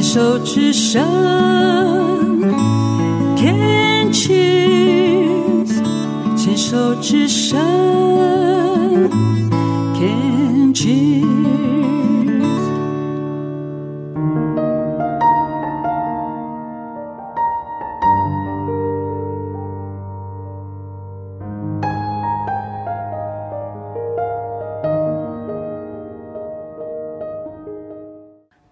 牵手之声，Can cheers，牵手之声，Can cheers。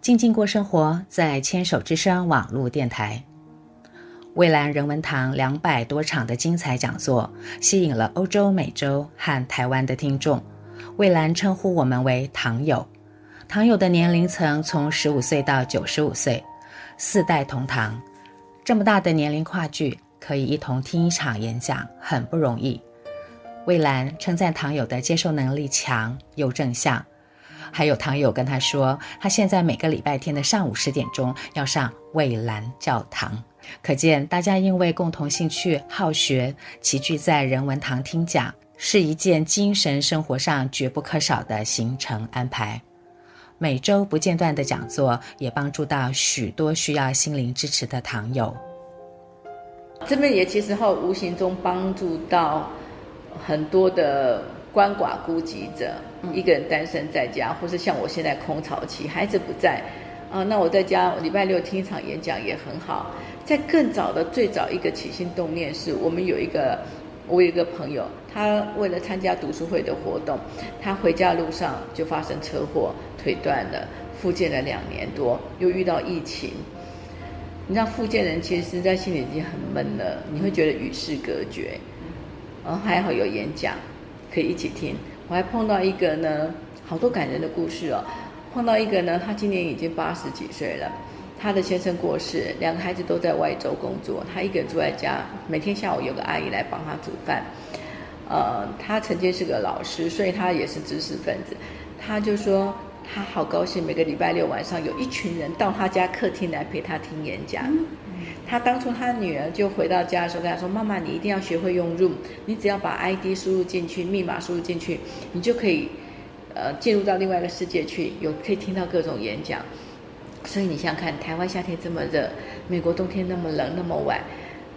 静静过生活，在牵手之声网络电台，蔚蓝人文堂两百多场的精彩讲座，吸引了欧洲、美洲和台湾的听众。蔚蓝称呼我们为堂友，堂友的年龄层从十五岁到九十五岁，四代同堂，这么大的年龄跨距，可以一同听一场演讲，很不容易。蔚蓝称赞堂友的接受能力强又正向。还有堂友跟他说，他现在每个礼拜天的上午十点钟要上蔚蓝教堂，可见大家因为共同兴趣好学，齐聚在人文堂听讲，是一件精神生活上绝不可少的行程安排。每周不间断的讲座，也帮助到许多需要心灵支持的堂友。这边也其实后无形中帮助到很多的。鳏寡孤寂者，一个人单身在家，或是像我现在空巢期，孩子不在，啊，那我在家礼拜六听一场演讲也很好。在更早的最早一个起心动念是，我们有一个，我有一个朋友，他为了参加读书会的活动，他回家路上就发生车祸，腿断了，复健了两年多，又遇到疫情。你知道复健人其实在心里已经很闷了，你会觉得与世隔绝，然后还好有演讲。可以一起听。我还碰到一个呢，好多感人的故事哦。碰到一个呢，他今年已经八十几岁了，他的先生过世，两个孩子都在外州工作，他一个人住在家，每天下午有个阿姨来帮他煮饭。呃，他曾经是个老师，所以他也是知识分子。他就说他好高兴，每个礼拜六晚上有一群人到他家客厅来陪他听演讲。他当初他女儿就回到家的时候跟他说：“妈妈，你一定要学会用 Room，你只要把 ID 输入进去，密码输入进去，你就可以，呃，进入到另外一个世界去，有可以听到各种演讲。所以你想想看，台湾夏天这么热，美国冬天那么冷那么晚，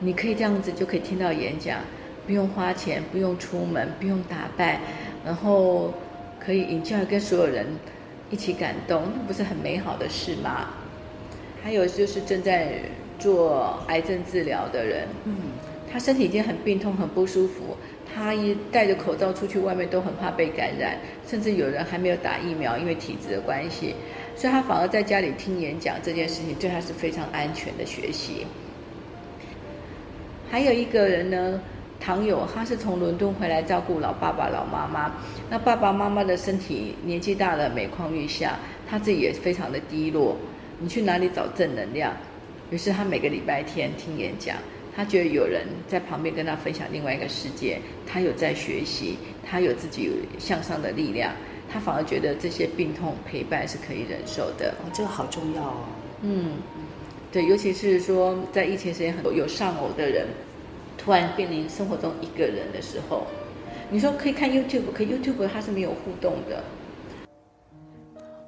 你可以这样子就可以听到演讲，不用花钱，不用出门，不用打扮，然后可以 enjoy 跟所有人一起感动，那不是很美好的事吗？还有就是正在。”做癌症治疗的人，嗯，他身体已经很病痛、很不舒服，他一戴着口罩出去外面都很怕被感染，甚至有人还没有打疫苗，因为体质的关系，所以他反而在家里听演讲这件事情对他是非常安全的学习。还有一个人呢，堂友，他是从伦敦回来照顾老爸爸、老妈妈，那爸爸妈妈的身体年纪大了，每况愈下，他自己也非常的低落。你去哪里找正能量？于是他每个礼拜天听演讲，他觉得有人在旁边跟他分享另外一个世界，他有在学习，他有自己有向上的力量，他反而觉得这些病痛陪伴是可以忍受的。哦，这个好重要哦。嗯，对，尤其是说在疫情时间很多有丧偶的人，突然面临生活中一个人的时候，你说可以看 YouTube，可 YouTube 它是没有互动的。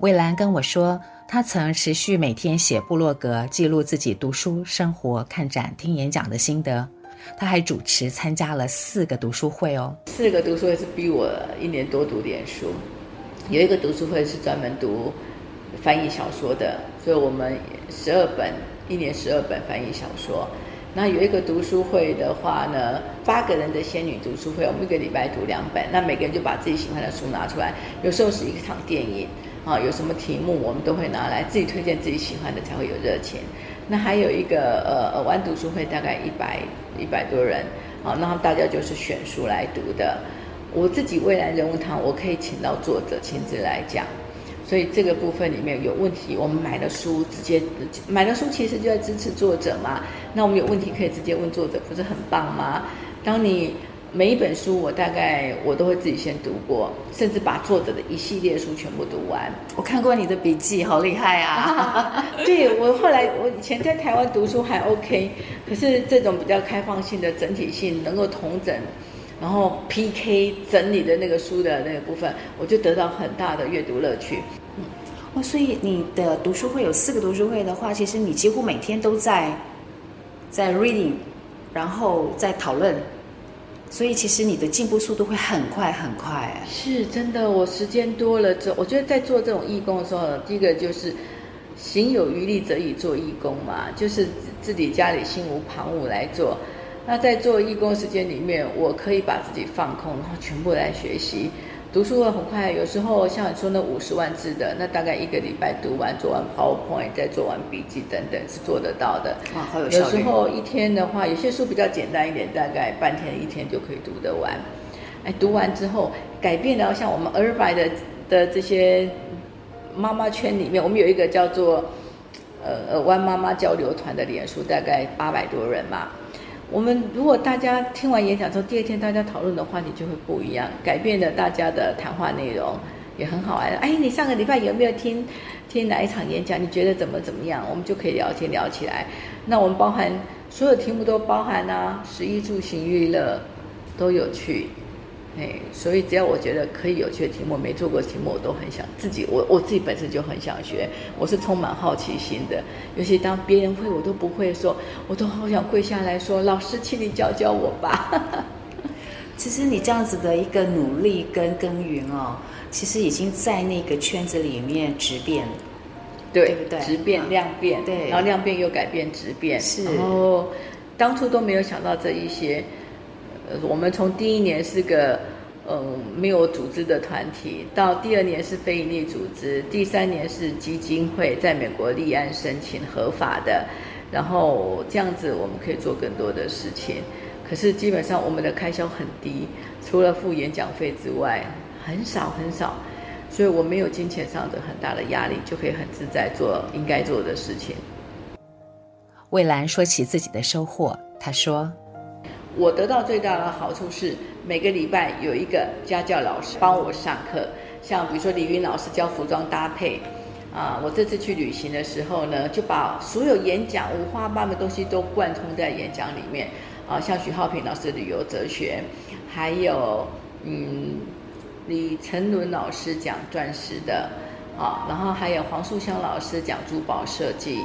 蔚蓝跟我说。他曾持续每天写部落格，记录自己读书、生活、看展、听演讲的心得。他还主持参加了四个读书会哦。四个读书会是逼我一年多读点书。有一个读书会是专门读翻译小说的，所以我们十二本，一年十二本翻译小说。那有一个读书会的话呢，八个人的仙女读书会，我们一个礼拜读两本，那每个人就把自己喜欢的书拿出来，有时候是一场电影。啊，有什么题目我们都会拿来自己推荐自己喜欢的，才会有热情。那还有一个呃呃，玩读书会大概一百一百多人，啊，那大家就是选书来读的。我自己未来人物堂，我可以请到作者亲自来讲，所以这个部分里面有问题，我们买了书直接买了书，其实就在支持作者嘛。那我们有问题可以直接问作者，不是很棒吗？当你。每一本书，我大概我都会自己先读过，甚至把作者的一系列书全部读完。我看过你的笔记，好厉害啊！对，我后来，我以前在台湾读书还 OK，可是这种比较开放性的、整体性能够同整，然后 PK 整理的那个书的那个部分，我就得到很大的阅读乐趣。嗯哦，所以你的读书会有四个读书会的话，其实你几乎每天都在在 reading，然后在讨论，所以其实你的进步速度会很快很快。是真的，我时间多了之后，我觉得在做这种义工的时候，第一个就是行有余力则以做义工嘛，就是自己家里心无旁骛来做。那在做义工时间里面，我可以把自己放空，然后全部来学习。读书会很快，有时候像你说那五十万字的，那大概一个礼拜读完，做完 PowerPoint，再做完笔记等等，是做得到的。哇，好有效。有时候一天的话，有些书比较简单一点，大概半天一天就可以读得完。哎，读完之后改变了，像我们 Irvine 的的这些妈妈圈里面，我们有一个叫做呃呃湾妈妈交流团的脸书，大概八百多人嘛。我们如果大家听完演讲之后，第二天大家讨论的话题就会不一样，改变了大家的谈话内容，也很好玩。哎，你上个礼拜有没有听听哪一场演讲？你觉得怎么怎么样？我们就可以聊天聊起来。那我们包含所有题目都包含啊，食衣住行娱乐都有趣。哎，所以只要我觉得可以有趣的题目，没做过题目，我都很想自己。我我自己本身就很想学，我是充满好奇心的。尤其当别人会我都不会的时候，我都好想跪下来说：“老师，请你教教我吧。”其实你这样子的一个努力跟耕耘哦，其实已经在那个圈子里面质变，对，对不对？质变量变，对，然后量变又改变质变，是。然后当初都没有想到这一些。我们从第一年是个嗯没有组织的团体，到第二年是非营利组织，第三年是基金会，在美国立案申请合法的，然后这样子我们可以做更多的事情。可是基本上我们的开销很低，除了付演讲费之外，很少很少，所以我没有金钱上的很大的压力，就可以很自在做应该做的事情。蔚兰说起自己的收获，她说。我得到最大的好处是每个礼拜有一个家教老师帮我上课，像比如说李云老师教服装搭配，啊，我这次去旅行的时候呢，就把所有演讲五花八门东西都贯通在演讲里面，啊，像徐浩平老师旅游哲学，还有嗯李成伦老师讲钻石的，啊，然后还有黄素香老师讲珠宝设计，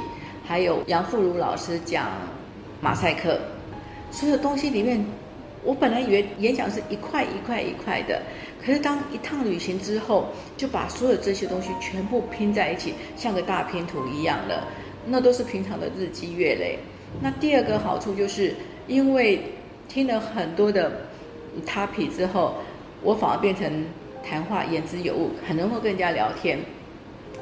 还有杨富如老师讲马赛克。所有东西里面，我本来以为演讲是一块一块一块的，可是当一趟旅行之后，就把所有这些东西全部拼在一起，像个大拼图一样的，那都是平常的日积月累。那第二个好处就是，因为听了很多的 topic 之后，我反而变成谈话言之有物，很能够跟人家聊天。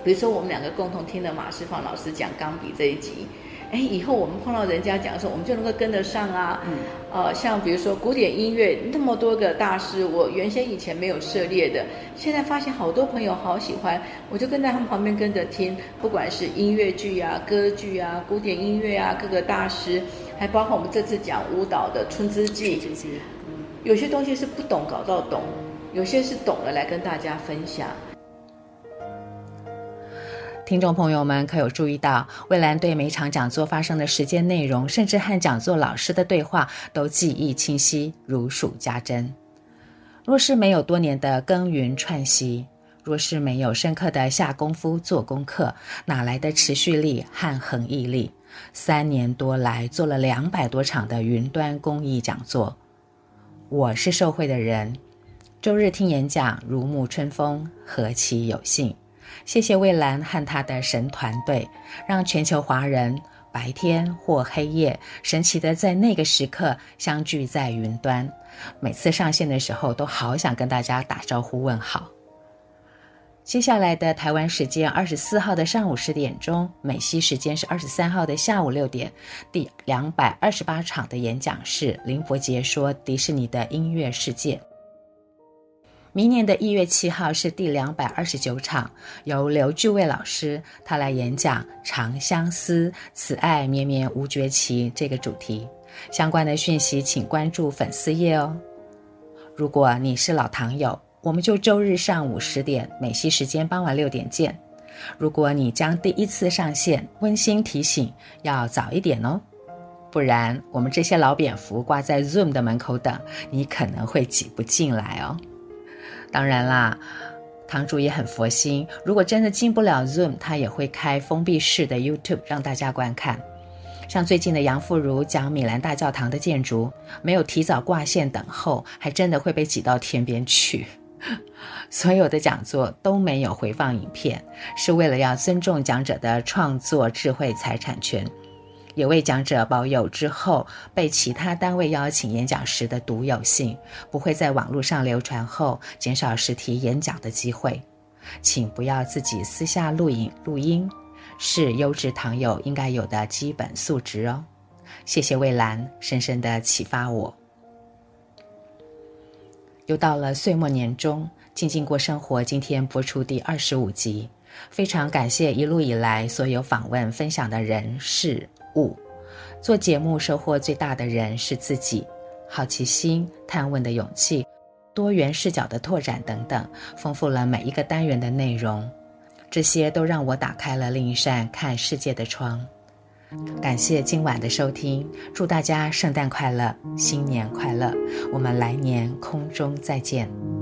比如说，我们两个共同听了马世芳老师讲钢笔这一集。哎，以后我们碰到人家讲的时候，我们就能够跟得上啊。嗯。呃，像比如说古典音乐那么多个大师，我原先以前没有涉猎的，现在发现好多朋友好喜欢，我就跟在他们旁边跟着听，不管是音乐剧啊、歌剧啊、古典音乐啊，各个大师，还包括我们这次讲舞蹈的《春之祭》。有些东西是不懂搞到懂，有些是懂了来跟大家分享。听众朋友们可有注意到，蔚兰对每场讲座发生的时间内容，甚至和讲座老师的对话，都记忆清晰，如数家珍。若是没有多年的耕耘串习，若是没有深刻的下功夫做功课，哪来的持续力和恒毅力？三年多来做了两百多场的云端公益讲座，我是受惠的人，周日听演讲如沐春风，何其有幸！谢谢蔚蓝和他的神团队，让全球华人白天或黑夜，神奇的在那个时刻相聚在云端。每次上线的时候，都好想跟大家打招呼问好。接下来的台湾时间二十四号的上午十点钟，美西时间是二十三号的下午六点，第两百二十八场的演讲是林伯杰说迪士尼的音乐世界。明年的一月七号是第两百二十九场，由刘巨卫老师他来演讲《长相思，此爱绵绵无绝期》这个主题。相关的讯息请关注粉丝页哦。如果你是老唐友，我们就周日上午十点，美西时间傍晚六点见。如果你将第一次上线，温馨提醒要早一点哦，不然我们这些老蝙蝠挂在 Zoom 的门口等，你可能会挤不进来哦。当然啦，堂主也很佛心，如果真的进不了 Zoom，他也会开封闭式的 YouTube 让大家观看。像最近的杨富如讲米兰大教堂的建筑，没有提早挂线等候，还真的会被挤到天边去。所有的讲座都没有回放影片，是为了要尊重讲者的创作智慧财产权，有为讲者保有之后被其他单位邀请演讲时的独有性，不会在网络上流传后减少实体演讲的机会。请不要自己私下录影录音。是优质堂友应该有的基本素质哦。谢谢蔚蓝，深深的启发我。又到了岁末年终，静静过生活今天播出第二十五集，非常感谢一路以来所有访问分享的人事物。做节目收获最大的人是自己，好奇心、探问的勇气、多元视角的拓展等等，丰富了每一个单元的内容。这些都让我打开了另一扇看世界的窗。感谢今晚的收听，祝大家圣诞快乐，新年快乐！我们来年空中再见。